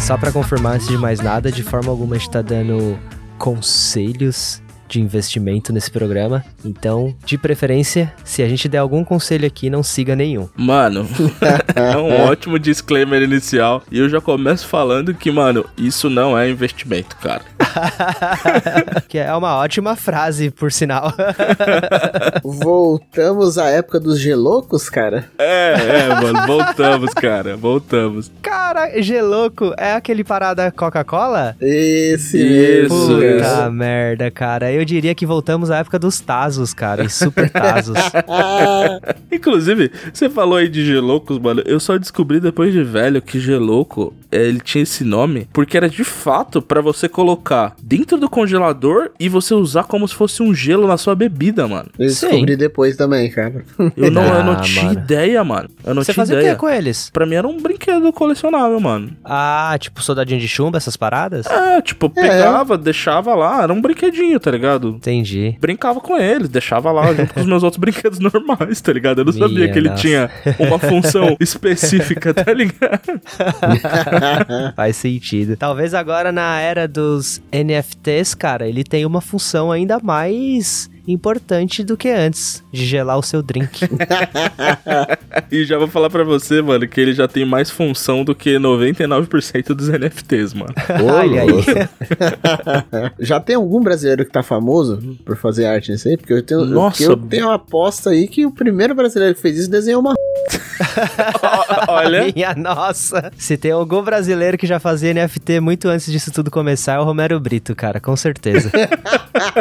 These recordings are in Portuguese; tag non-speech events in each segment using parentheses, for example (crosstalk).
Só pra confirmar, antes de mais nada, de forma alguma a gente tá dando conselhos de investimento nesse programa. Então, de preferência, se a gente der algum conselho aqui, não siga nenhum. Mano, (laughs) é um (laughs) ótimo disclaimer inicial. E eu já começo falando que, mano, isso não é investimento, cara. (laughs) que é uma ótima frase, por sinal. Voltamos à época dos gelocos, cara? É, é, mano, voltamos, cara, voltamos. Cara, geloco é aquele parada Coca-Cola? Esse Isso, Puta isso. merda, cara. Eu diria que voltamos à época dos Tazos, cara, e Super Tazos. (laughs) Inclusive, você falou aí de Geloucos, mano. Eu só descobri depois de velho que Gelouco, é, ele tinha esse nome porque era de fato pra você colocar dentro do congelador e você usar como se fosse um gelo na sua bebida, mano. Eu Sim. descobri depois também, cara. Eu não, eu não Ah, tinha mano. ideia, mano. Eu não Você tinha fazia o ideia. que com eles? Pra mim era um brinquedo colecionável, mano. Ah, tipo soldadinho de chumbo, essas paradas? É, tipo, pegava, deixava lá, era um brinquedinho, tá ligado? Entendi. Brincava com eles, deixava lá junto com os meus outros (laughs) brinquedos normais, tá ligado? Eu não sabia Minha que ele nossa. tinha uma função (laughs) específica, tá ligado? (laughs) Faz sentido. Talvez agora na era dos NFTs, cara, ele tem uma função ainda mais importante do que antes de gelar o seu drink. (laughs) E já vou falar pra você, mano, que ele já tem mais função do que 99% dos NFTs, mano. Olha (laughs) aí. (laughs) Já tem algum brasileiro que tá famoso por fazer arte nisso aí? Porque eu tenho, Nossa. eu tenho uma aposta aí que o primeiro brasileiro que fez isso desenhou uma. Olha, Minha nossa. Se tem algum brasileiro que já fazia NFT muito antes disso tudo começar, é o Romero Brito, cara, com certeza.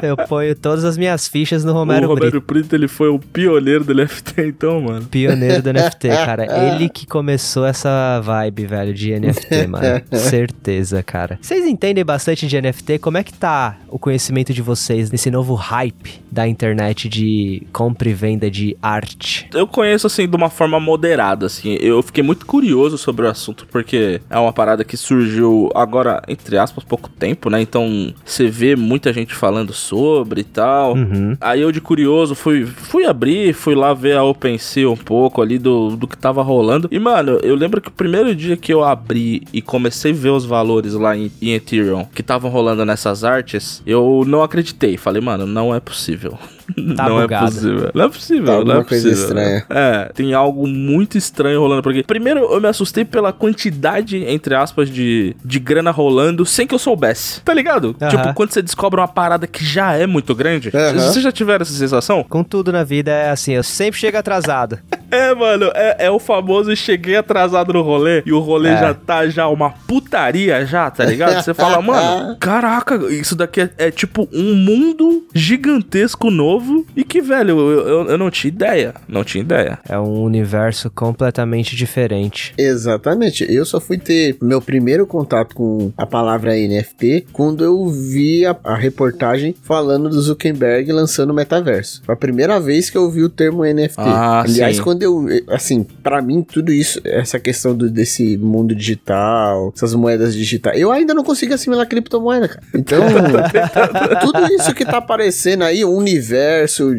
Eu ponho todas as minhas fichas no Romero, o Romero Brito. Brito, ele foi o pioneiro do NFT, então, mano. Pioneiro do NFT, (laughs) cara. Ele que começou essa vibe, velho, de NFT, mano. (laughs) Certeza, cara. Vocês entendem bastante de NFT? Como é que tá o conhecimento de vocês nesse novo hype da internet de compra e venda de arte? Eu conheço, assim, de uma forma moderada, assim. Eu fiquei muito curioso sobre o assunto, porque é uma parada que surgiu agora, entre aspas, pouco tempo, né? Então, você vê muita gente falando sobre e tal. Uhum. Aí eu de curioso fui, fui abrir, fui lá ver a OpenSea um pouco ali do, do que tava rolando. E mano, eu lembro que o primeiro dia que eu abri e comecei a ver os valores lá em, em Ethereum que estavam rolando nessas artes, eu não acreditei. Falei, mano, não é possível. (laughs) Tá não bugado. é possível. Não é possível, Tá não é coisa possível. estranha. É, tem algo muito estranho rolando por aqui. Primeiro, eu me assustei pela quantidade, entre aspas, de, de grana rolando sem que eu soubesse. Tá ligado? Aham. Tipo, quando você descobre uma parada que já é muito grande. Aham. Vocês já tiveram essa sensação? Com tudo na vida é assim, eu sempre chego atrasado. (laughs) É, mano, é, é o famoso cheguei atrasado no rolê e o rolê É. já tá já uma putaria já, tá ligado? Você fala, mano, (laughs) caraca, isso daqui é, é tipo um mundo gigantesco novo e que, velho, eu, eu, eu não tinha ideia. Não tinha ideia. É um universo completamente diferente. Exatamente. Eu só fui ter meu primeiro contato com a palavra NFT quando eu vi a, a reportagem falando do Zuckerberg lançando o metaverso. Foi a primeira vez que eu vi o termo NFT. Ah, Aliás, sim. quando eu. Assim, pra mim, tudo isso, essa questão do- desse mundo digital, essas moedas digitais, eu ainda não consigo assimilar criptomoeda, cara. Então, (laughs) tudo isso que tá aparecendo aí, o universo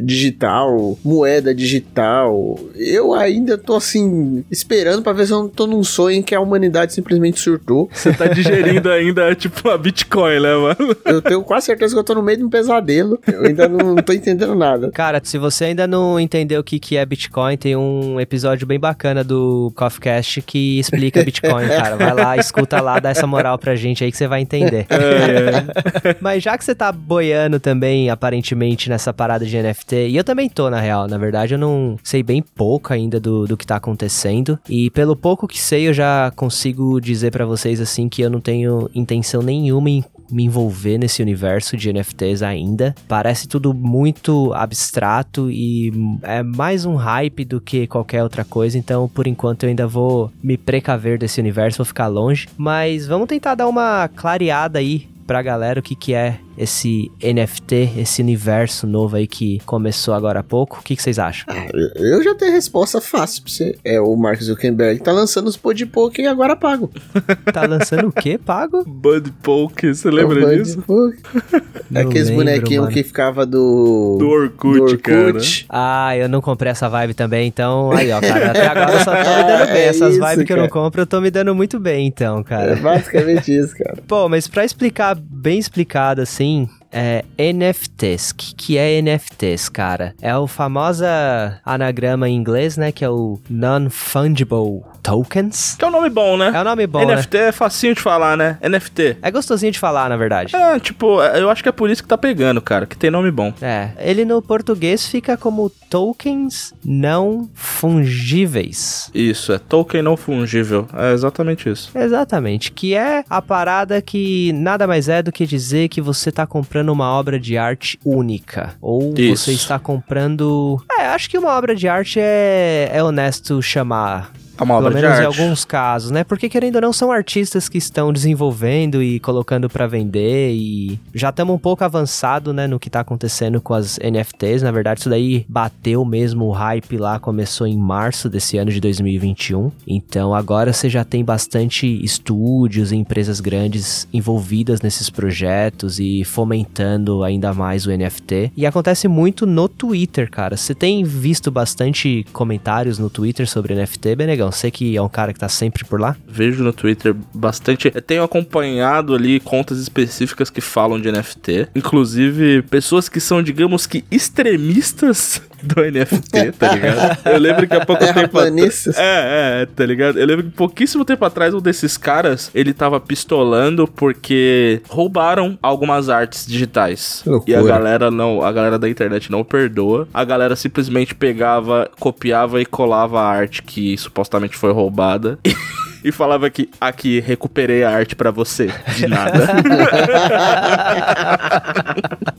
digital, moeda digital, eu ainda tô assim, esperando pra ver se eu não tô num sonho em que a humanidade simplesmente surtou. Você tá digerindo ainda, (laughs) tipo, a Bitcoin, né, mano? Eu tenho quase certeza que eu tô no meio de um pesadelo. Eu ainda não tô entendendo nada. Cara, se você ainda não entendeu o que, que é Bitcoin, tem um episódio bem bacana do CoffeeCast que explica Bitcoin, cara. Vai lá, escuta lá, dá essa moral pra gente aí que você vai entender. É, Mas já que você tá boiando também, aparentemente, nessa parada de NFT, e eu também tô, na real, na verdade, eu não sei bem pouco ainda do, do que tá acontecendo. E pelo pouco que sei, eu já consigo dizer pra vocês, assim, que eu não tenho intenção nenhuma em me envolver nesse universo de NFTs ainda. Parece tudo muito abstrato e é mais um hype do que qualquer outra coisa, então por enquanto eu ainda vou me precaver desse universo, vou ficar longe. Mas vamos tentar dar uma clareada aí pra galera o que, que é esse NFT, esse universo novo aí que começou agora há pouco? O que, que vocês acham? Ah, eu já tenho a resposta fácil pra você. É o Mark Zuckerberg tá lançando os Bud Poke e agora pago. (laughs) Tá lançando o quê? Pago? Bud Poke, você lembra O Bud disso? (laughs) Não Aqueles bonequinhos que ficava do... Do Orkut, cara. Ah, eu não comprei essa vibe também, então aí, ó, cara, até agora eu só tô me (laughs) dando bem. É Essas isso, vibes que eu não compro, eu tô me dando muito bem, então, É cara. basicamente isso, cara. Pô, mas pra explicar bem explicado assim, tem é NFTs. O que, que é NFTs, cara? É o famosa anagrama em inglês, né? Que é o Non-Fungible Tokens. Que é um nome bom, né? É um nome bom, né? NFT é facinho de falar, né? NFT. É gostosinho de falar, na verdade. É, tipo, eu acho que é por isso que tá pegando, cara, que tem nome bom. É, ele no português fica como tokens não fungíveis. Isso, é token não fungível. É exatamente isso. Exatamente, que é a parada que nada mais é do que dizer que você tá comprando uma obra de arte única. Ou Isso. você está comprando. É, acho que uma obra de arte é, é honesto chamar. É uma obra Pelo de menos em arte. alguns casos, né? Porque querendo ou não, são artistas que estão desenvolvendo e colocando pra vender e já estamos um pouco avançado, né, no que tá acontecendo com as NFTs. Na verdade, isso daí bateu mesmo o hype lá, começou em março desse ano de 2021. Então agora você já tem bastante estúdios e empresas grandes envolvidas nesses projetos e fomentando ainda mais o NFT. E acontece muito no Twitter, cara. Você tem visto bastante comentários no Twitter sobre NFT, Benegão? Você que é um cara que tá sempre por lá? Vejo no Twitter bastante. Eu tenho acompanhado ali contas específicas que falam de NFT. Inclusive, pessoas que são, digamos que, extremistas (laughs) do NFT, tá ligado? Eu lembro que há pouco tempo. Terraplanistas. É, é, tá ligado? Eu lembro que pouquíssimo tempo atrás, um desses caras, ele tava pistolando porque roubaram algumas artes digitais. E a galera não, a galera da internet não perdoa. A galera simplesmente pegava, copiava e colava a arte que supostamente foi roubada. (laughs) E falava que aqui recuperei a arte pra você. De nada. (laughs)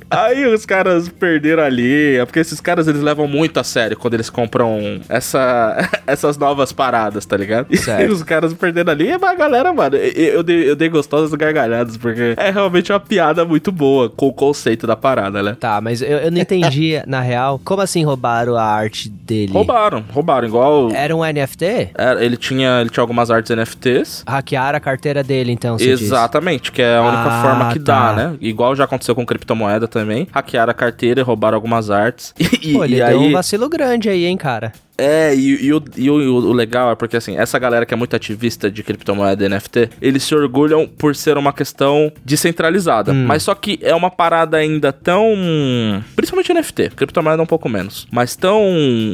Aí os caras perderam ali. É porque esses caras eles levam muito a sério quando eles compram essa, (laughs) essas novas paradas, tá ligado? E Certo. os caras perderam ali. E a galera, mano, eu, eu dei, eu dei gostosas gargalhadas, porque é realmente uma piada muito boa com o conceito da parada, né? Tá, mas eu, eu não entendi, (laughs) na real, como assim roubaram a arte dele? Roubaram, roubaram. Igual. Era um NFT? era- ele, tinha, ele tinha algumas artes NFTs. Hackearam a carteira dele, então, você diz. Exatamente, que é a única Ah, forma que tá. dá, né? Igual já aconteceu com criptomoeda também. Hackearam a carteira e roubaram algumas artes. (laughs) E, Pô, ele e deu aí. um vacilo grande aí, hein, cara? É, e, e o, e o, o legal é porque, assim, essa galera que é muito ativista de criptomoeda e NFT, eles se orgulham por ser uma questão descentralizada. Hum. Mas só que é uma parada ainda tão. Principalmente NFT, criptomoeda um pouco menos. Mas tão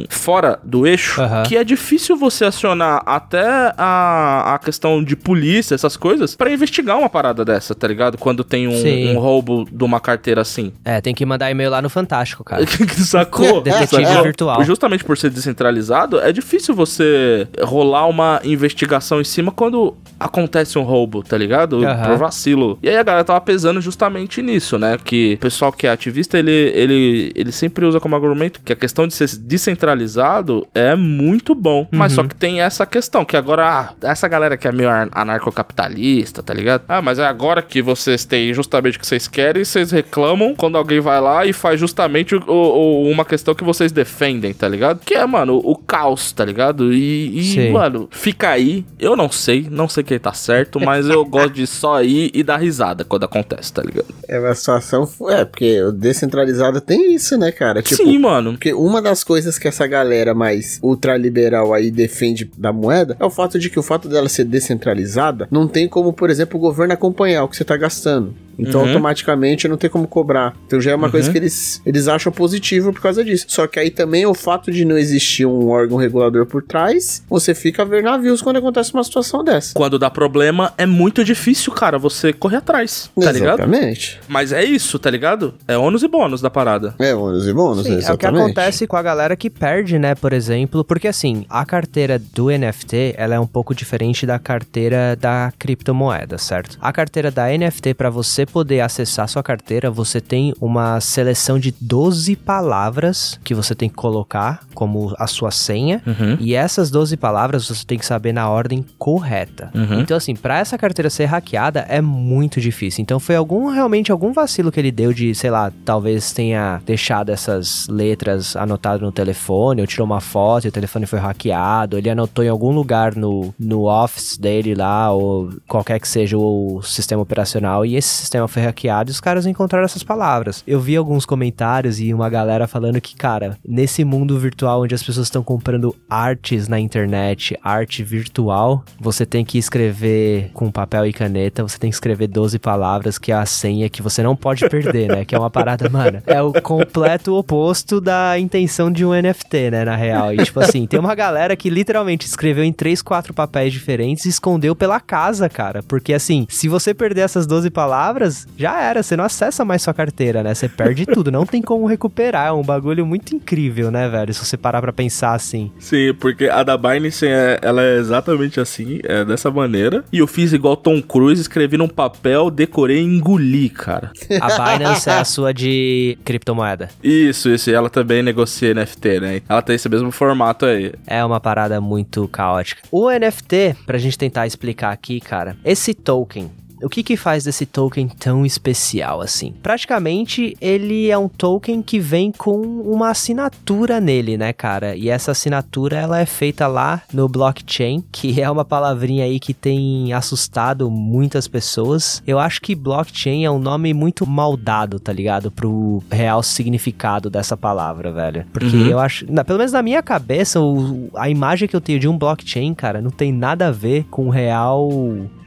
fora do eixo Aham. que é difícil você acionar até a, a questão de polícia, essas coisas, pra investigar uma parada dessa, tá ligado? Quando tem um, um roubo de uma carteira assim. É, tem que mandar e-mail lá no Fantástico, cara. (laughs) Sacou? Detetive Sacou? virtual. Justamente por ser descentralizado, é difícil você rolar uma investigação em cima quando acontece um roubo, tá ligado? Aham. Por vacilo. E aí a galera tava pesando justamente nisso, né? Que o pessoal que é ativista, ele, ele, ele sempre usa como argumento que a questão de ser descentralizado é muito bom. Mas Uhum. só que tem essa questão, que agora, ah, essa galera que é meio ar- anarcocapitalista, tá ligado? Ah, mas é agora que vocês têm justamente o que vocês querem, vocês reclamam quando alguém vai lá e faz justamente o- o- uma questão que vocês defendem, tá ligado? Que é, mano, o caos, tá ligado? E, e, mano, fica aí. Eu não sei, não sei quem tá certo, mas eu (laughs) gosto de só ir e dar risada quando acontece, tá ligado? É uma situação. É, porque o descentralizado tem isso, né, cara? Tipo, Sim, mano. Porque uma das coisas que essa galera mais ultraliberal aí defende da moeda é o fato de que o fato dela ser descentralizada não tem como, por exemplo, o governo acompanhar o que você tá gastando. Então, Uhum. automaticamente não tem como cobrar. Então já é uma Uhum. coisa que eles, eles acham positivo por causa disso. Só que aí também o fato de não existir um órgão regulador por trás, você fica a ver navios quando acontece uma situação dessa. Quando dá problema, é muito difícil, cara, você correr atrás, tá ligado? Exatamente. Mas é isso, tá ligado? É ônus e bônus da parada. É, ônus e bônus, Sim, é o que exatamente. acontece com a galera que perde, né, por exemplo, porque assim, a carteira do NFT, ela é um pouco diferente da carteira da criptomoeda, certo? A carteira da NFT, pra você você poder acessar sua carteira, você tem uma seleção de 12 palavras que você tem que colocar como a sua senha. Uhum. E essas 12 palavras você tem que saber na ordem correta. Uhum. Então, assim, pra essa carteira ser hackeada é muito difícil. Então, foi algum realmente algum vacilo que ele deu de, sei lá, talvez tenha deixado essas letras anotadas no telefone, ou tirou uma foto e o telefone foi hackeado, ele anotou em algum lugar no, no office dele lá, ou qualquer que seja o sistema operacional, e esse sistema foi hackeado e os caras encontraram essas palavras. Eu vi alguns comentários e uma galera falando que, cara, nesse mundo virtual onde as pessoas estão comprando artes na internet, arte virtual, você tem que escrever com papel e caneta, você tem que escrever 12 palavras, que é a senha que você não pode perder, né? Que é uma parada, mano. É o completo oposto da intenção de um NFT, né? Na real. E, tipo assim, tem uma galera que literalmente escreveu em três, quatro papéis diferentes e escondeu pela casa, cara. Porque, assim, se você perder essas 12 palavras, já era. Você não acessa mais sua carteira, né? Você perde (laughs) tudo. Não tem como recuperar. É um bagulho muito incrível, né, velho? Se você parar pra pensar assim. Sim, porque a da Binance, é, ela é exatamente assim, é dessa maneira. E eu fiz igual Tom Cruise, escrevi num papel, decorei e engoli, cara. A Binance é a sua de criptomoeda. Isso, isso. E ela também negocia NFT, né? Ela tem esse mesmo formato aí. É uma parada muito caótica. O NFT, pra gente tentar explicar aqui, cara, esse token, o que que faz desse token tão especial assim? Praticamente ele é um token que vem com uma assinatura nele, né, cara? E essa assinatura ela é feita lá no blockchain, que é uma palavrinha aí que tem assustado muitas pessoas. Eu acho que blockchain é um nome muito mal dado, tá ligado? Pro real significado dessa palavra, velho. Porque Uhum. eu acho, na- pelo menos na minha cabeça, o- a imagem que eu tenho de um blockchain, cara, não tem nada a ver com o real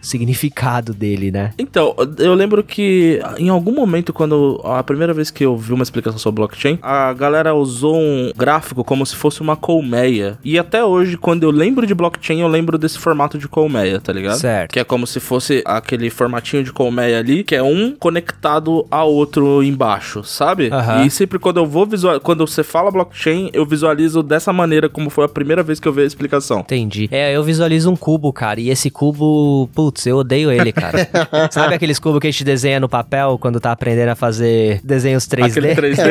significado dele, né? Então, eu lembro que em algum momento, quando a primeira vez que eu vi uma explicação sobre blockchain, a galera usou um gráfico como se fosse uma colmeia. E até hoje, quando eu lembro de blockchain, eu lembro desse formato de colmeia, tá ligado? Certo. Que é como se fosse aquele formatinho de colmeia ali, que é um conectado a outro embaixo, sabe? Aham. E sempre quando eu vou visualizar, quando você fala blockchain, eu visualizo dessa maneira, como foi a primeira vez que eu vi a explicação. Entendi. É, eu visualizo um cubo, cara, e esse cubo, putz, eu odeio ele, cara. (laughs) (laughs) Sabe aqueles cubos que a gente desenha no papel quando tá aprendendo a fazer desenhos 3D? Aquele 3D.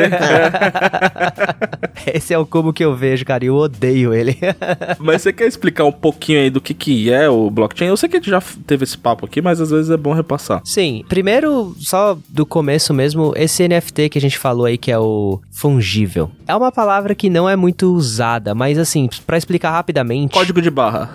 (laughs) Esse é o cubo que eu vejo, cara, e eu odeio ele. (laughs) Mas você quer explicar um pouquinho aí do que, que é o blockchain? Eu sei que a gente já teve esse papo aqui, mas às vezes é bom repassar. Sim, primeiro, só do começo mesmo, esse NFT que a gente falou aí, que é o fungível. É uma palavra que não é muito usada, mas assim, pra explicar rapidamente. Código de barra.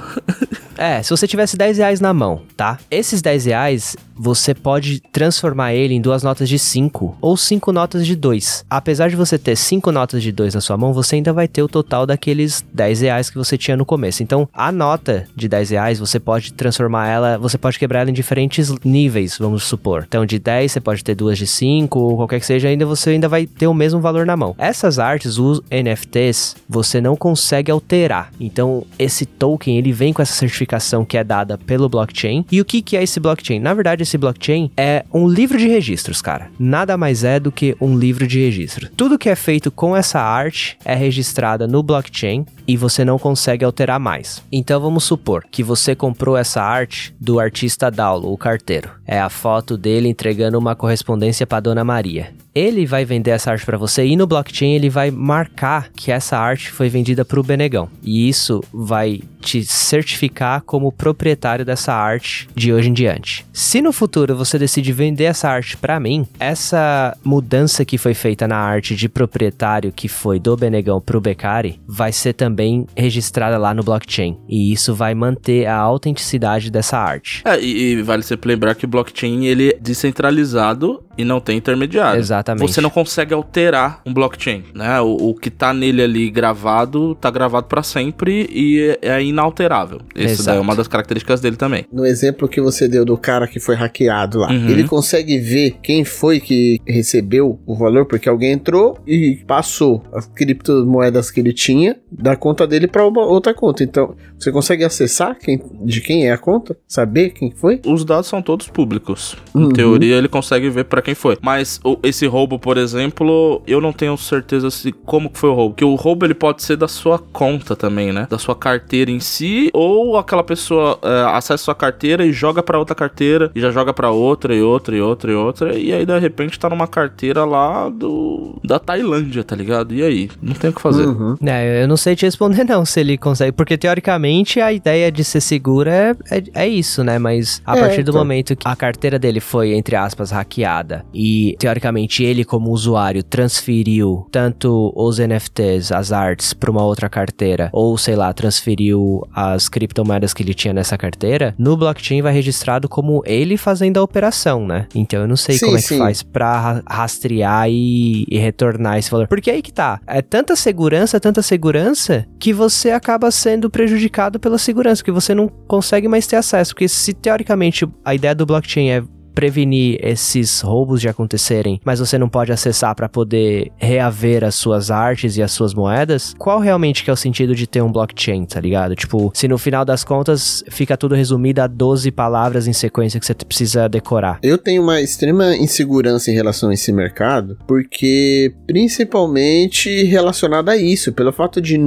É, se você tivesse 10 reais na mão, tá? Esses 10 reais, você pode transformar ele em duas notas de 5 ou cinco notas de 2. Apesar de você ter cinco notas de 2 na sua mão, você ainda vai ter o total daqueles 10 reais que você tinha no começo. Então, a nota de 10 reais, você pode transformar ela, você pode quebrar ela em diferentes níveis, vamos supor. Então, de 10 você pode ter duas de 5 ou qualquer que seja, ainda você ainda vai ter o mesmo valor na mão. Essas artes, os NFTs, você não consegue alterar. Então, esse token, ele vem com essa certificação que é dada pelo blockchain. E o que, que é esse blockchain? Na verdade, esse blockchain é um livro de registros, cara. Nada mais é do que um livro de registro. Tudo que é feito com essa arte é registrada no blockchain e você não consegue alterar mais. Então vamos supor que você comprou essa arte do artista Daulo, o carteiro. É a foto dele entregando uma correspondência para Dona Maria. Ele vai vender essa arte para você e no blockchain ele vai marcar que essa arte foi vendida para o Benegão. E isso vai te certificar como proprietário dessa arte de hoje em diante. Se no futuro você decide vender essa arte para mim, essa mudança que foi feita na arte de proprietário que foi do Benegão pro Beccari vai ser também registrada lá no blockchain. E isso vai manter a autenticidade dessa arte. É, e, e vale sempre lembrar que o blockchain ele é descentralizado e não tem intermediário. Exatamente. Você não consegue alterar um blockchain, né? O, o que tá nele ali gravado, tá gravado pra sempre e é, é inalterável. Isso daí é uma das características dele também. No exemplo que você deu do cara que foi hackeado lá, Uhum. ele consegue ver quem foi que recebeu o valor, porque alguém entrou e passou as criptomoedas que ele tinha da conta dele para outra conta. Então, você consegue acessar quem, de quem é a conta? Saber quem foi? Os dados são todos públicos. Uhum. Em teoria, ele consegue ver pra para quem foi. Mas o, esse roubo, por exemplo, eu não tenho certeza se como que foi o roubo. Que o roubo ele pode ser da sua conta também, né? Da sua carteira em si, ou aquela pessoa é, acessa sua carteira e joga para outra carteira, e já joga para outra e outra e outra e outra, e aí de repente tá numa carteira lá do da Tailândia, tá ligado? E aí? Não tem o que fazer. Uhum. É, eu não sei te responder (laughs) não se ele consegue, porque teoricamente a ideia de ser seguro é, é, é isso, né? Mas a é, partir do então. momento que a carteira dele foi, entre aspas, hackeada e teoricamente ele como usuário transferiu tanto os NFTs, as artes para uma outra carteira, ou sei lá, transferiu as criptomoedas que ele tinha nessa carteira, no blockchain vai registrado como ele fazendo a operação, né? Então eu não sei sim, como é que sim. faz pra rastrear e, e retornar esse valor. Porque aí que tá, é tanta segurança, tanta segurança, que você acaba sendo prejudicado pela segurança, que você não consegue mais ter acesso. Porque se teoricamente a ideia do blockchain é prevenir esses roubos de acontecerem, mas você não pode acessar para poder reaver as suas artes e as suas moedas, qual realmente que é o sentido de ter um blockchain, tá ligado? Tipo, se no final das contas fica tudo resumido a 12 palavras em sequência que você precisa decorar. Eu tenho uma extrema insegurança em relação a esse mercado, porque principalmente relacionado a isso, pelo fato de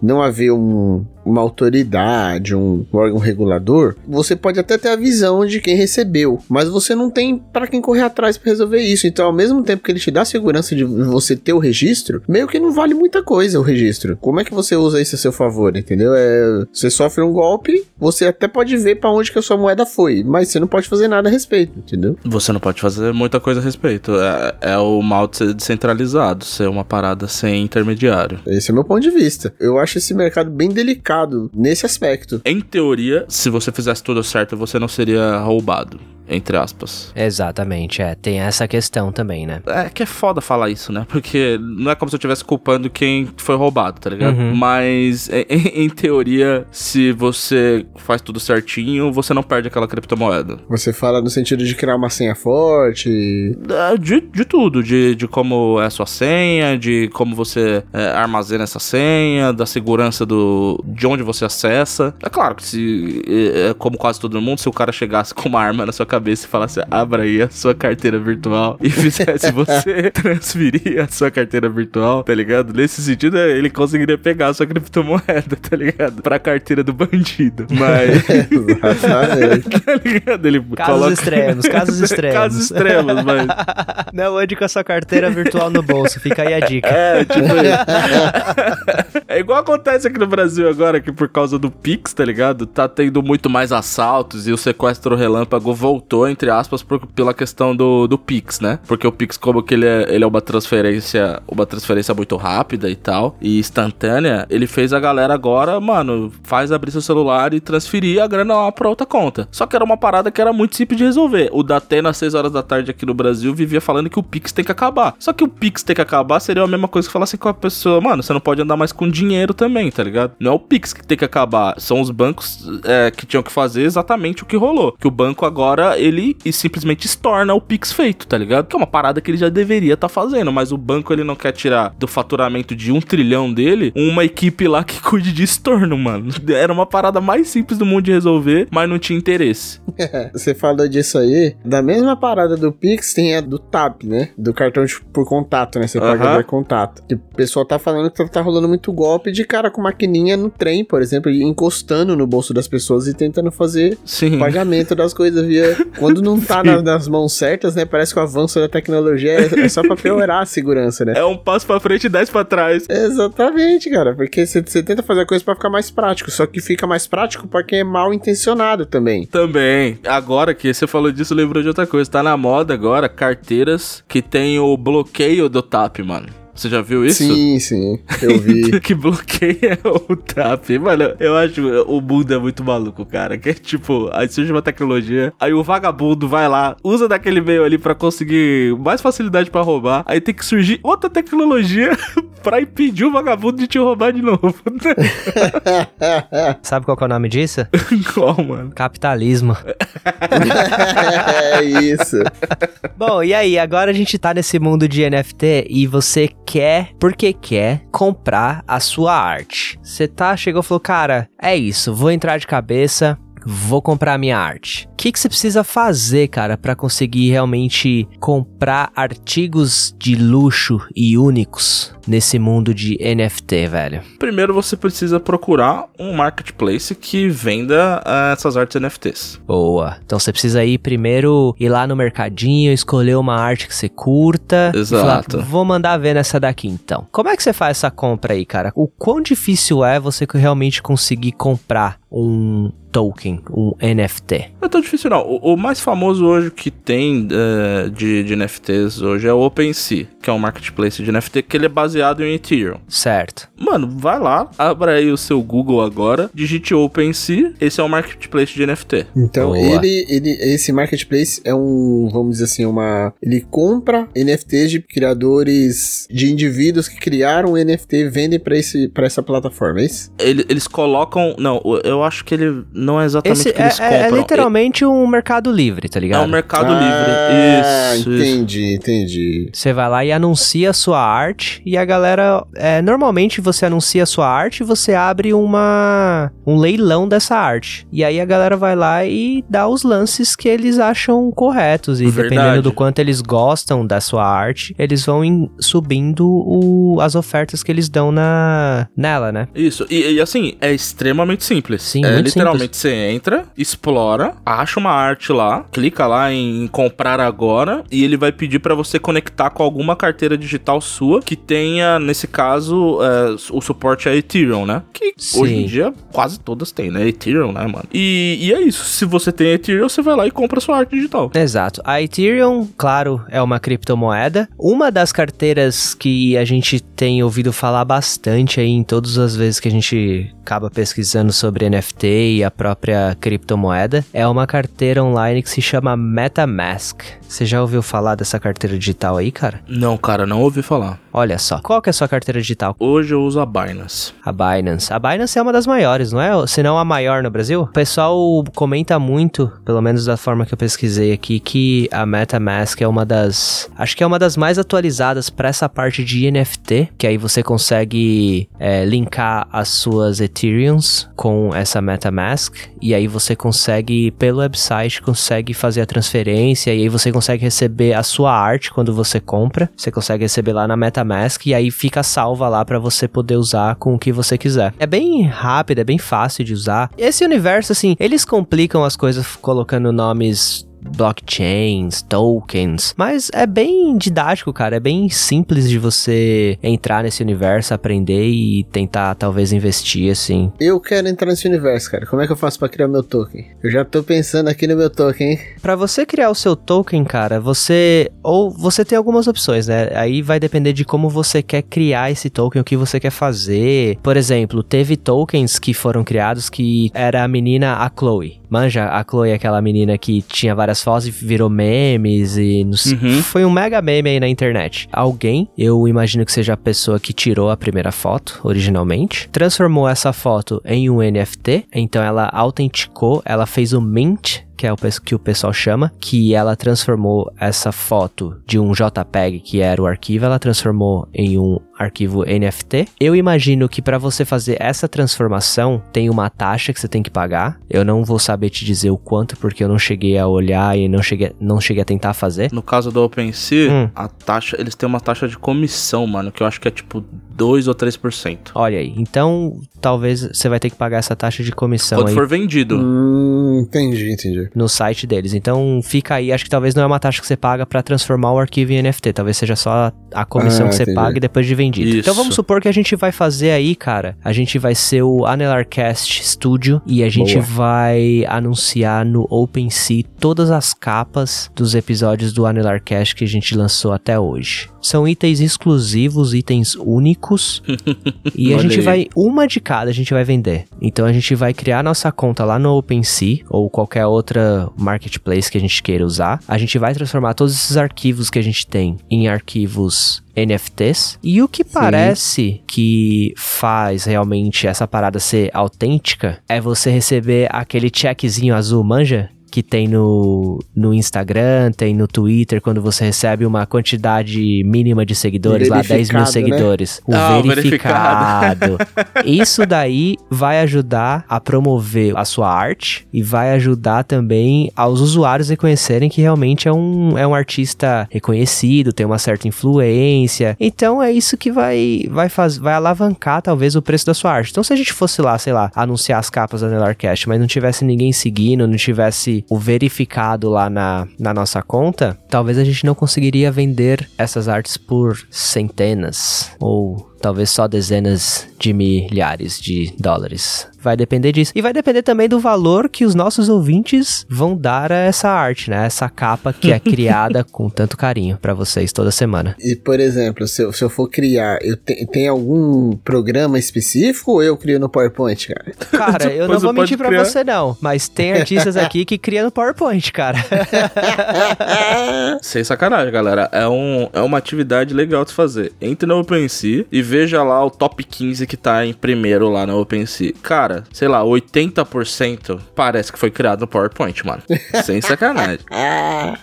não haver um, uma autoridade, um órgão regulador, você pode até ter a visão de quem recebeu, mas você não tem para quem correr atrás para resolver isso. Então, ao mesmo tempo que ele te dá a segurança de você ter o registro, meio que não vale muita coisa o registro. Como é que você usa isso a seu favor, entendeu? É, você sofre um golpe, você até pode ver para onde que a sua moeda foi, mas você não pode fazer nada a respeito, entendeu? Você não pode fazer muita coisa a respeito. É, é o mal de ser descentralizado, ser uma parada sem intermediário. Esse é o meu ponto de vista. Eu acho esse mercado bem delicado nesse aspecto. Em teoria, se você fizesse tudo certo, você não seria roubado entre aspas. Exatamente, é. Tem essa questão também, né? É que é foda falar isso, né? Porque não é como se eu estivesse culpando quem foi roubado, tá ligado? Uhum. Mas, (laughs) em, em, teoria, se você faz tudo certinho, você não perde aquela criptomoeda. Você fala no sentido de criar uma senha forte? É, de, de tudo. De, de como é a sua senha, de como você é, armazena essa senha, da segurança do de onde você acessa. É claro que se, é, é como quase todo mundo, se o cara chegasse com uma arma na sua cabeça e falasse, abra aí a sua carteira virtual e (laughs) fizesse você (laughs) transferir a sua carteira virtual, tá ligado? Nesse sentido, ele conseguiria pegar a sua criptomoeda, (laughs) tá ligado? Pra carteira do bandido. Mas. tá ligado? Ele casos coloca... extremos, casos extremos. casos extremos, mas. Não ande com a sua carteira virtual no bolso, fica aí a dica. É, tipo. É igual acontece aqui no Brasil agora, que por causa do Pix, tá ligado? Tá tendo muito mais assaltos e o sequestro relâmpago voltou entre aspas, por, pela questão do, do Pix, né? Porque o Pix, como que ele é, ele é uma transferência, uma transferência muito rápida e tal, e instantânea, ele fez a galera agora, mano, faz abrir seu celular e transferir a grana lá pra outra conta. Só que era uma parada que era muito simples de resolver. O Datena, às 6 horas da tarde aqui no Brasil, vivia falando que o Pix tem que acabar. Só que o Pix tem que acabar seria a mesma coisa que falar assim com a pessoa, mano, você não pode andar mais com dinheiro também, tá ligado? Não é o Pix que tem que acabar, são os bancos é, que tinham que fazer exatamente o que rolou. Que o banco agora ele simplesmente estorna o Pix feito, tá ligado? Que é uma parada que ele já deveria estar tá fazendo, mas o banco ele não quer tirar do faturamento de um trilhão dele uma equipe lá que (laughs) cuide de estorno, mano. Era uma parada mais simples do mundo de resolver, mas não tinha interesse. (laughs) Você falou disso aí, da mesma parada do Pix tem a do TAP, né? Do cartão de, por contato, né? Você uhum. paga por contato. Que o pessoal tá falando que tá rolando muito golpe de cara com maquininha no trem, por exemplo, encostando no bolso das pessoas e tentando fazer Sim. pagamento das coisas via quando não tá (laughs) na, nas mãos certas, né? Parece que o avanço da tecnologia é, é só pra piorar a segurança, né? É um passo pra frente e dez pra trás. Exatamente, cara. Porque você tenta fazer a coisa pra ficar mais prático. Só que fica mais prático pra quem é mal intencionado também. Também. Agora que você falou disso, lembrou de outra coisa. Tá na moda agora carteiras que tem o bloqueio do TAP, mano. Você já viu isso? Sim, sim, eu vi. (laughs) que bloqueia o TAP. Mano, eu acho o mundo é muito maluco, cara. Que é tipo, aí surge uma tecnologia, aí o vagabundo vai lá, usa daquele meio ali para conseguir mais facilidade para roubar, aí tem que surgir outra tecnologia (laughs) pra impedir o vagabundo de te roubar de novo. (laughs) Sabe qual é o nome disso? qual, mano? Capitalismo. é isso. Bom, e aí, agora a gente tá nesse mundo de NFT e você quer, porque quer, comprar a sua arte. Você tá, chegou e falou, cara, é isso, vou entrar de cabeça, vou comprar minha arte. O que, que você precisa fazer, cara, para conseguir realmente comprar artigos de luxo e únicos nesse mundo de NFT, velho? Primeiro você precisa procurar um marketplace que venda uh, essas artes NFTs. Boa. Então você precisa ir primeiro ir lá no mercadinho, escolher uma arte que você curta. Exato. Falar, Vou mandar ver nessa daqui então. Como é que você faz essa compra aí, cara? O quão difícil é você realmente conseguir comprar um token, um NFT? Não é tão difícil não. O, o mais famoso hoje que tem uh, de, de, NFTs hoje é o OpenSea, que é um marketplace de NFT que ele é baseado em Ethereum. Certo. Mano, vai lá, abra aí o seu Google agora, digite OpenSea, esse é um marketplace de NFT. Então, ele, ele, esse marketplace é um, vamos dizer assim, uma... Ele compra NFTs de criadores, de indivíduos que criaram um NFT e vendem pra, esse, pra essa plataforma, é isso? Ele, eles colocam... Não, eu acho que ele não é exatamente Esse o que eles é, compram. É literalmente um mercado livre, tá ligado? É um mercado ah, livre. Isso. Entendi, isso. entendi. Você vai lá e anuncia a sua arte e a galera. É, normalmente você anuncia a sua arte e você abre uma um leilão dessa arte. E aí a galera vai lá e dá os lances que eles acham corretos. E Verdade. dependendo do quanto eles gostam da sua arte, eles vão in, subindo o, as ofertas que eles dão na, nela, né? Isso. E, e assim, é extremamente simples. Sim, é literalmente simples. você entra, explora, acha uma arte lá, clica lá em comprar agora e ele vai pedir para você conectar com alguma carteira digital sua que tenha, nesse caso, é, o suporte a Ethereum, né? Que Sim. hoje em dia quase todas têm, né? Ethereum, né, mano? E, e é isso. Se você tem Ethereum, você vai lá e compra sua arte digital. Exato. A Ethereum, claro, é uma criptomoeda. Uma das carteiras que a gente tem ouvido falar bastante aí em todas as vezes que a gente acaba pesquisando sobre NFT e a própria criptomoeda é uma carteira online que se chama MetaMask. Você já ouviu falar dessa carteira digital aí, cara? Não, cara, não ouvi falar. Olha só. Qual que é a sua carteira digital? Hoje eu uso a Binance. A Binance. A Binance é uma das maiores, não é? Se não a maior no Brasil. O pessoal comenta muito, pelo menos da forma que eu pesquisei aqui, que a MetaMask é uma das. Acho que é uma das mais atualizadas para essa parte de NFT, que aí você consegue é, linkar as suas Ethereums com essa MetaMask, e aí você consegue, pelo website, consegue fazer a transferência, e aí você consegue receber a sua arte quando você compra. Você consegue receber lá na MetaMask, e aí fica salva lá para você poder usar com o que você quiser. É bem rápido, é bem fácil de usar. Esse universo, assim, eles complicam as coisas colocando nomes blockchains, tokens, mas é bem didático, cara, é bem simples de você entrar nesse universo, aprender e tentar talvez investir assim. Eu quero entrar nesse universo, cara. Como é que eu faço para criar meu token? Eu já tô pensando aqui no meu token, hein? Para você criar o seu token, cara, você ou você tem algumas opções, né? Aí vai depender de como você quer criar esse token, o que você quer fazer. Por exemplo, teve tokens que foram criados que era a menina a Chloe. Manja, a Chloe é aquela menina que tinha várias fotos e virou memes e não sei- Uhum. foi um mega meme aí na internet. Alguém, eu imagino que seja a pessoa que tirou a primeira foto originalmente, transformou essa foto em um NFT, então ela autenticou, ela fez o mint que é o que o pessoal chama, que ela transformou essa foto de um JPEG, que era o arquivo, ela transformou em um arquivo NFT. Eu imagino que para você fazer essa transformação tem uma taxa que você tem que pagar. Eu não vou saber te dizer o quanto porque eu não cheguei a olhar e não cheguei, não cheguei a tentar fazer. No caso do OpenSea, Hum. a taxa, eles têm uma taxa de comissão, mano, que eu acho que é tipo 2 ou 3%. Olha aí, então talvez você vai ter que pagar essa taxa de comissão Quando aí for vendido. Hum, entendi, entendi. no site deles. Então fica aí, acho que talvez não é uma taxa que você paga pra transformar o arquivo em NFT, talvez seja só a comissão Ah, que você entendi. paga depois de vendido. Isso. Então vamos supor que a gente vai fazer aí, cara, a gente vai ser o Anelarcast Studio e a gente Boa. vai anunciar no OpenSea todas as capas dos episódios do Anelarcast que a gente lançou até hoje. São itens exclusivos, itens únicos. (laughs) e a gente vai, uma de cada a gente vai vender. Então a gente vai criar nossa conta lá no OpenSea ou qualquer outra marketplace que a gente queira usar. A gente vai transformar todos esses arquivos que a gente tem em arquivos NFTs. E o que parece que faz realmente essa parada ser autêntica é você receber aquele checkzinho azul, manja? Que tem no, no Instagram, tem no Twitter, quando você recebe uma quantidade mínima de seguidores, lá 10 mil Verificado, né? seguidores. O Ah, o verificado. Isso daí vai ajudar a promover a sua arte e vai ajudar também aos usuários reconhecerem que realmente é um, é um artista reconhecido, tem uma certa influência. Então é isso que vai, vai, faz, vai alavancar talvez o preço da sua arte. Então se a gente fosse lá, sei lá, anunciar as capas da Nelarcast, mas não tivesse ninguém seguindo, não tivesse o verificado lá na, na nossa conta, talvez a gente não conseguiria vender essas artes por centenas ou talvez só dezenas de milhares de dólares. Vai depender disso. E vai depender também do valor que os nossos ouvintes vão dar a essa arte, né? Essa capa que é (laughs) criada com tanto carinho pra vocês toda semana. E, por exemplo, se eu, se eu for criar, eu te- tem algum programa específico ou eu crio no PowerPoint, cara? (laughs) Cara, eu não vou mentir pra criar. você não, mas tem artistas aqui que criam no PowerPoint, cara. (laughs) Sem sacanagem, galera. É, um, é uma atividade legal de fazer. Entre no OpenSea e veja lá o top 15 que tá em primeiro lá no OpenSea. Cara, sei lá, 80% parece que foi criado no PowerPoint, mano. (laughs) Sem sacanagem.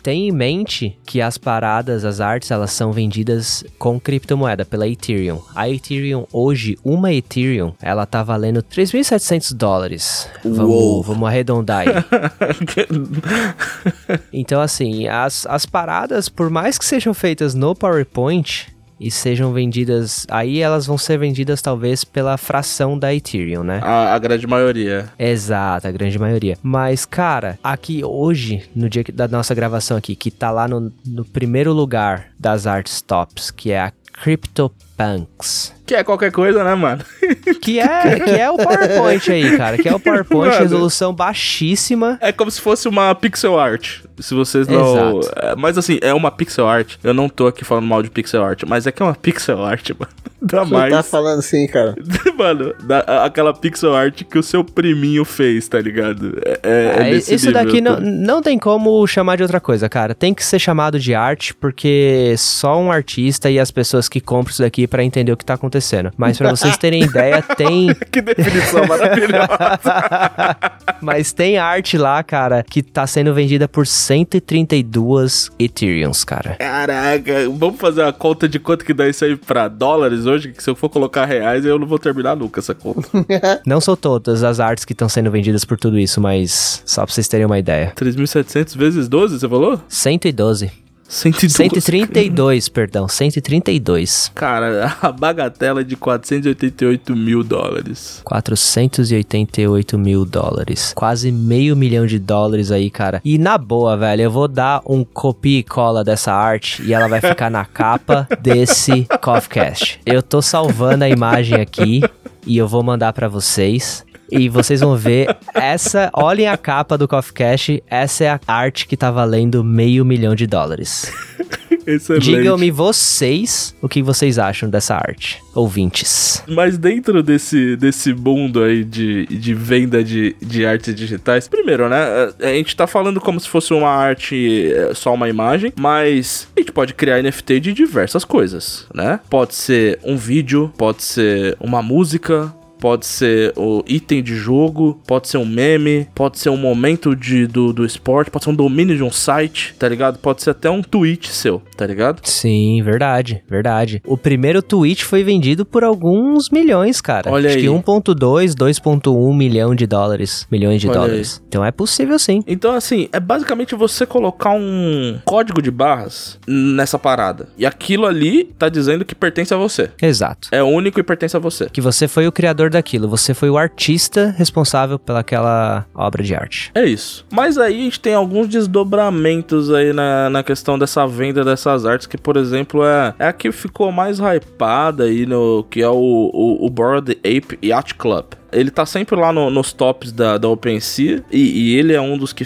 Tenha em mente que as paradas, as artes, elas são vendidas com criptomoeda pela Ethereum. A Ethereum hoje, uma Ethereum, ela tá valendo 3.700 dólares. Uou. Vamos, vamos arredondar aí. (laughs) Então, assim, as, as paradas, por mais que sejam feitas no PowerPoint e sejam vendidas, aí elas vão ser vendidas talvez pela fração da Ethereum, né? a, a grande maioria. Exato, a grande maioria. Mas, cara, aqui hoje, no dia da nossa gravação aqui, que tá lá no, no primeiro lugar das artes tops, que é a CryptoPunks. Que é qualquer coisa, né, mano? (laughs) Que é, que é o PowerPoint aí, cara. Que é o PowerPoint, Mano. resolução baixíssima. É como se fosse uma pixel art. Se vocês não. É, mas assim, é uma pixel art. Eu não tô aqui falando mal de pixel art, mas é que é uma pixel art, (laughs) mano. Dá Você mais. tá falando assim, cara. (laughs) Mano, da- aquela pixel art que o seu priminho fez, tá ligado? É, é, é Ah, nesse isso nível, daqui não, tá? não tem como chamar de outra coisa, cara. Tem que ser chamado de arte, porque só um artista e as pessoas que compram isso daqui pra entender o que tá acontecendo. Mas pra vocês terem ideia, (laughs) tem. Que definição maravilhosa. (laughs) Mas tem arte lá, cara, que tá sendo vendida por 132 Ethereums, cara. Caraca, vamos fazer uma conta de quanto que dá isso aí pra dólares hoje? Que se eu for colocar reais, eu não vou terminar nunca essa conta. (laughs) Não são todas as artes que estão sendo vendidas por tudo isso, mas só pra vocês terem uma ideia. 3.700 vezes 12, você falou? 112. 112. 132, perdão, 132. Cara, (laughs) a bagatela é de 488 mil dólares. 488 mil dólares. Quase meio milhão de dólares aí, cara. E na boa, velho, eu vou dar um copia e cola dessa arte e ela vai ficar na capa (laughs) desse Coffcast. Eu tô salvando a imagem aqui e eu vou mandar pra vocês. E vocês vão ver essa. Olhem a capa do Coffcast. Essa é a arte que tá valendo meio milhão de dólares. Digam-me vocês o que vocês acham dessa arte, ouvintes. Mas dentro desse, desse mundo aí de, de venda de, de artes digitais, primeiro, né? A gente tá falando como se fosse uma arte, é, só uma imagem, mas a gente pode criar NFT de diversas coisas, né? Pode ser um vídeo, pode ser uma música. Pode ser o item de jogo, pode ser um meme, pode ser um momento de, do, do esporte, pode ser um domínio de um site, tá ligado? Pode ser até um tweet seu, tá ligado? Sim, verdade, verdade. O primeiro tweet foi vendido por alguns milhões, cara. Olha Acho aí. que 1.2, 2.1 milhão de dólares. Milhões de Olha dólares. Então é possível sim. Então, assim, é basicamente você colocar um código de barras nessa parada. E aquilo ali tá dizendo que pertence a você. Exato. É único e pertence a você. Que você foi o criador daquilo, você foi o artista responsável pelaquela obra de arte. É isso. Mas aí a gente tem alguns desdobramentos aí na, na questão dessa venda dessas artes, que, por exemplo, é, é a que ficou mais hypada aí no. que é o, o, o Bored Ape Yacht Club. Ele tá sempre lá no- nos tops da, da OpenSea e, e ele é um dos que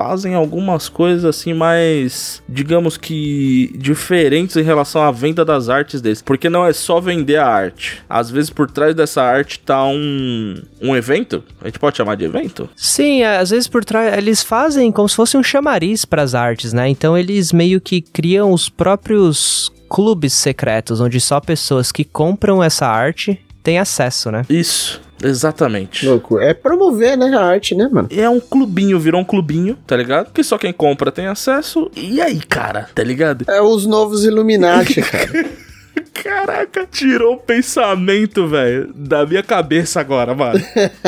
fazem algumas coisas assim mais, digamos que diferentes em relação à venda das artes deles, porque não é só vender a arte. Às vezes por trás dessa arte tá um um evento, a gente pode chamar de evento? Sim, é, às vezes por trás eles fazem como se fosse um chamariz para as artes, né? Então eles meio que criam os próprios clubes secretos onde só pessoas que compram essa arte tem acesso, né? Isso. Exatamente. Louco. É promover, né, a arte, né, mano? É um clubinho, virou um clubinho, tá ligado? Que só quem compra tem acesso. E aí, cara, tá ligado? É os novos Illuminati, (laughs) cara. Caraca, tirou o pensamento, velho, da minha cabeça agora, mano.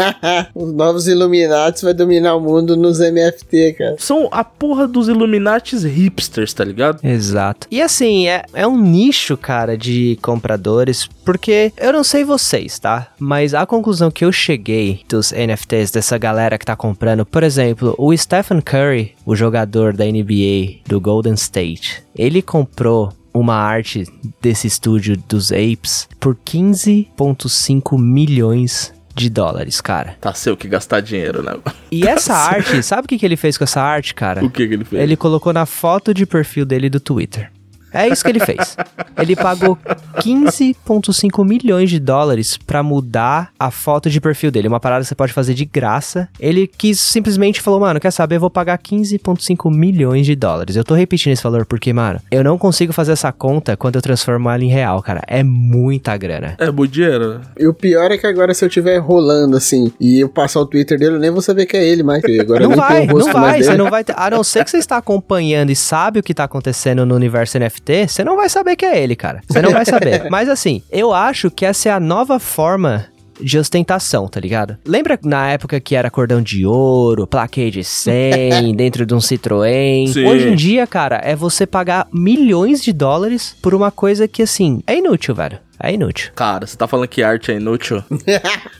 (laughs) Os novos Illuminati vai dominar o mundo nos MFT, cara. São a porra dos Illuminatis hipsters, tá ligado? Exato. E assim, é, é um nicho, cara, de compradores, porque eu não sei vocês, tá? Mas a conclusão que eu cheguei dos NFTs dessa galera que tá comprando, por exemplo, o Stephen Curry, o jogador da NBA do Golden State, ele comprou uma arte desse estúdio dos Apes por 15,5 milhões de dólares, cara. Tá seu que gastar dinheiro, né? E essa arte, sabe o que, que ele fez com essa arte, cara? O que, que ele fez? Ele colocou na foto de perfil dele do Twitter. É isso que ele fez. Ele pagou 15,5 milhões de dólares pra mudar a foto de perfil dele. Uma parada que você pode fazer de graça. Ele quis simplesmente falou, mano, quer saber? Eu vou pagar 15,5 milhões de dólares. Eu tô repetindo esse valor porque, mano, eu não consigo fazer essa conta quando eu transformo ela em real, cara. É muita grana. É muito dinheiro. E o pior é que agora, se eu estiver rolando assim e eu passar o Twitter dele, eu nem vou saber que é ele mais. Agora Não vai, tenho o rosto não vai. Você não vai ter, a não ser que você está acompanhando e sabe o que tá acontecendo no universo NFT, você não vai saber que é ele, cara. Você não vai saber. (laughs) Mas assim, eu acho que essa é a nova forma de ostentação, tá ligado? Lembra na época que era cordão de ouro, plaquê de 100, (laughs) dentro de um Citroën? Sim. Hoje em dia, cara, é você pagar milhões de dólares por uma coisa que, assim, é inútil, velho. É inútil. Cara, você tá falando que arte é inútil? (laughs)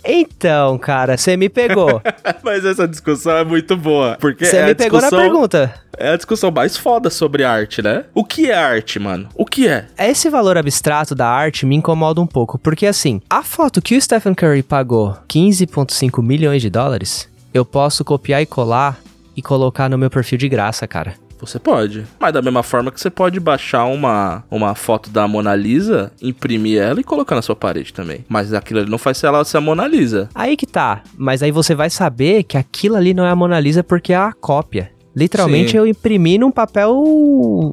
Então, cara, você me pegou. (laughs) Mas essa discussão é muito boa. Porque Você é me a pegou na pergunta. É a discussão mais foda sobre arte, né? O que é arte, mano? O que é? Esse valor abstrato da arte me incomoda um pouco, porque assim, a foto que o Stephen Curry pagou 15,5 milhões de dólares, eu posso copiar e colar e colocar no meu perfil de graça, cara. Você pode. Mas da mesma forma que você pode baixar uma, uma foto da Mona Lisa, imprimir ela e colocar na sua parede também. Mas aquilo ali não faz ela ser a Mona Lisa. Aí que tá, mas aí você vai saber que aquilo ali não é a Mona Lisa porque é a cópia. Literalmente Sim. eu imprimi num papel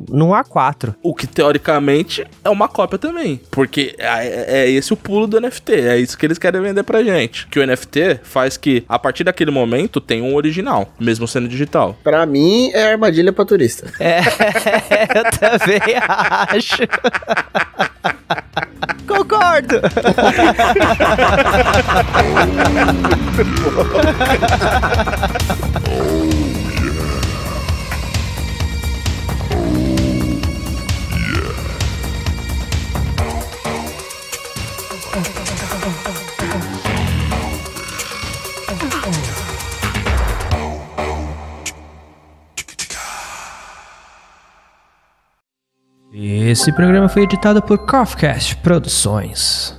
num A4. O que teoricamente é uma cópia também. Porque é, é esse o pulo do NFT. É isso que eles querem vender pra gente. Que o NFT faz que, a partir daquele momento, tem um original, mesmo sendo digital. Pra mim, é armadilha pra turista. (laughs) É, eu também acho. Concordo. (laughs) Esse programa foi editado por Coffcast Produções.